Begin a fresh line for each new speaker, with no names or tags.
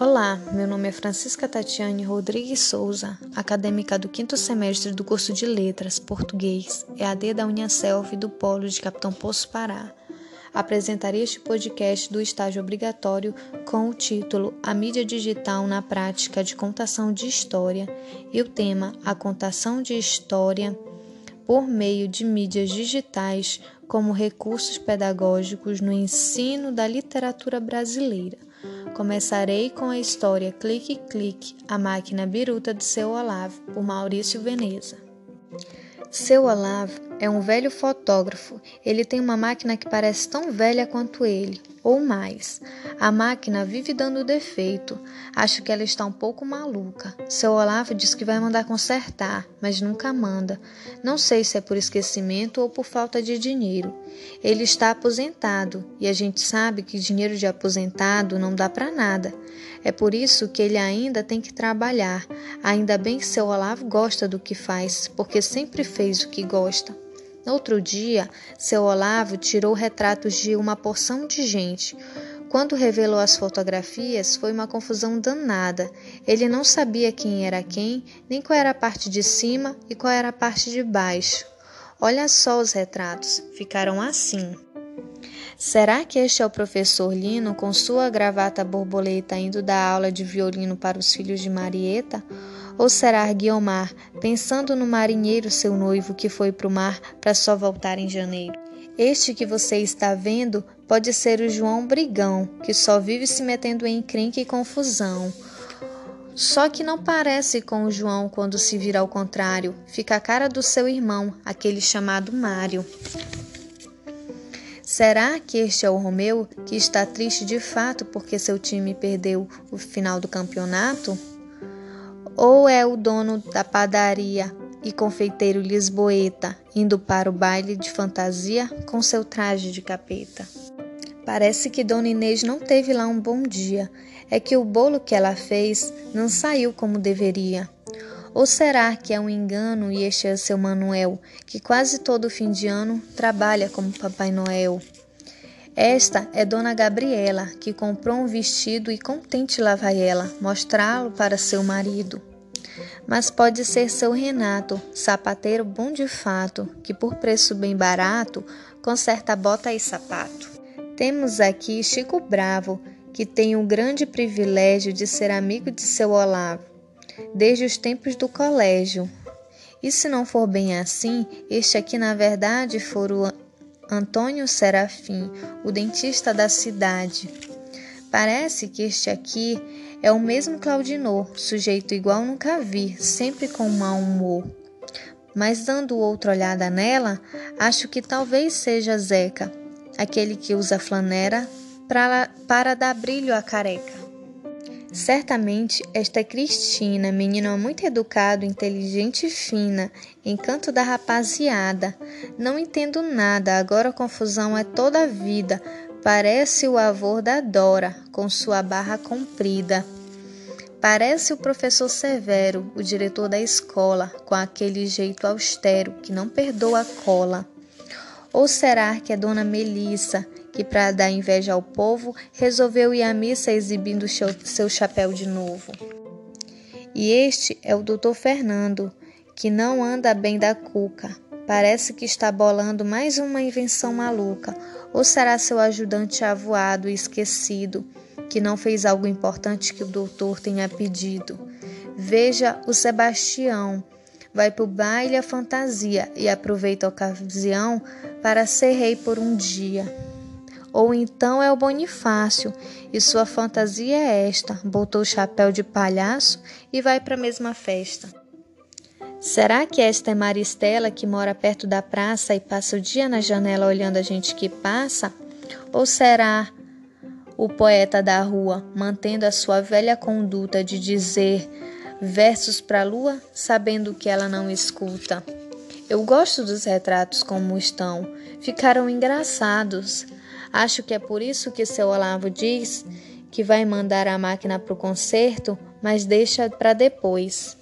Olá, meu nome é Francisca Tatiane Rodrigues Souza, acadêmica do quinto semestre do curso de Letras Português, EAD da Uniaselv do Polo de Capitão Poço Pará. Apresentarei este podcast do estágio obrigatório com o título A mídia digital na prática de contação de história e o tema A contação de história por meio de mídias digitais como recursos pedagógicos no ensino da literatura brasileira. Começarei com a história Clique Clique, a máquina biruta de seu Olavo, por Maurício Veneza. Seu Olavo é um velho fotógrafo. Ele tem uma máquina que parece tão velha quanto ele, ou mais. A máquina vive dando defeito. Acho que ela está um pouco maluca. Seu Olavo diz que vai mandar consertar, mas nunca manda. Não sei se é por esquecimento ou por falta de dinheiro. Ele está aposentado e a gente sabe que dinheiro de aposentado não dá para nada. É por isso que ele ainda tem que trabalhar. Ainda bem que seu Olavo gosta do que faz, porque sempre fez o que gosta. Outro dia, seu Olavo tirou retratos de uma porção de gente. Quando revelou as fotografias, foi uma confusão danada. Ele não sabia quem era quem, nem qual era a parte de cima e qual era a parte de baixo. Olha só os retratos, ficaram assim. Será que este é o professor Lino com sua gravata borboleta indo dar aula de violino para os filhos de Marieta? Ou será Guiomar, pensando no marinheiro seu noivo que foi para o mar para só voltar em janeiro? Este que você está vendo pode ser o João Brigão, que só vive se metendo em encrenca e confusão. Só que não parece com o João quando se vira ao contrário, fica a cara do seu irmão, aquele chamado Mário. Será que este é o Romeu que está triste de fato porque seu time perdeu o final do campeonato? Ou é o dono da padaria e confeiteiro lisboeta indo para o baile de fantasia com seu traje de capeta? Parece que Dona Inês não teve lá um bom dia. É que o bolo que ela fez não saiu como deveria. Ou será que é um engano e este é seu Manuel, que quase todo fim de ano trabalha como Papai Noel? Esta é Dona Gabriela, que comprou um vestido e contente lá vai ela mostrá-lo para seu marido. Mas pode ser seu Renato, sapateiro bom de fato, que por preço bem barato conserta bota e sapato. Temos aqui Chico Bravo, que tem o grande privilégio de ser amigo de seu Olavo, desde os tempos do colégio. E se não for bem assim, este aqui na verdade for o Antônio Serafim, o dentista da cidade. Parece que este aqui é o mesmo Claudinor, sujeito igual nunca vi, sempre com mau humor. Mas dando outra olhada nela, acho que talvez seja Zeca, aquele que usa flanera para, para dar brilho à careca. Certamente esta Cristina, menina muito educado, inteligente e fina, encanto da rapaziada. Não entendo nada, agora a confusão é toda a vida. Parece o avô da Dora, com sua barra comprida. Parece o professor Severo, o diretor da escola, com aquele jeito austero que não perdoa a cola. Ou será que é Dona Melissa, que, para dar inveja ao povo, resolveu ir à missa exibindo seu chapéu de novo. E este é o doutor Fernando, que não anda bem da cuca. Parece que está bolando mais uma invenção maluca. Ou será seu ajudante avoado e esquecido, que não fez algo importante que o doutor tenha pedido? Veja o Sebastião. Vai para o baile a fantasia e aproveita a ocasião para ser rei por um dia. Ou então é o Bonifácio, e sua fantasia é esta: botou o chapéu de palhaço e vai para a mesma festa. Será que esta é Maristela que mora perto da praça e passa o dia na janela olhando a gente que passa? Ou será o poeta da rua mantendo a sua velha conduta de dizer versos para a lua, sabendo que ela não escuta? Eu gosto dos retratos como estão, ficaram engraçados. Acho que é por isso que seu Olavo diz que vai mandar a máquina para o concerto, mas deixa para depois.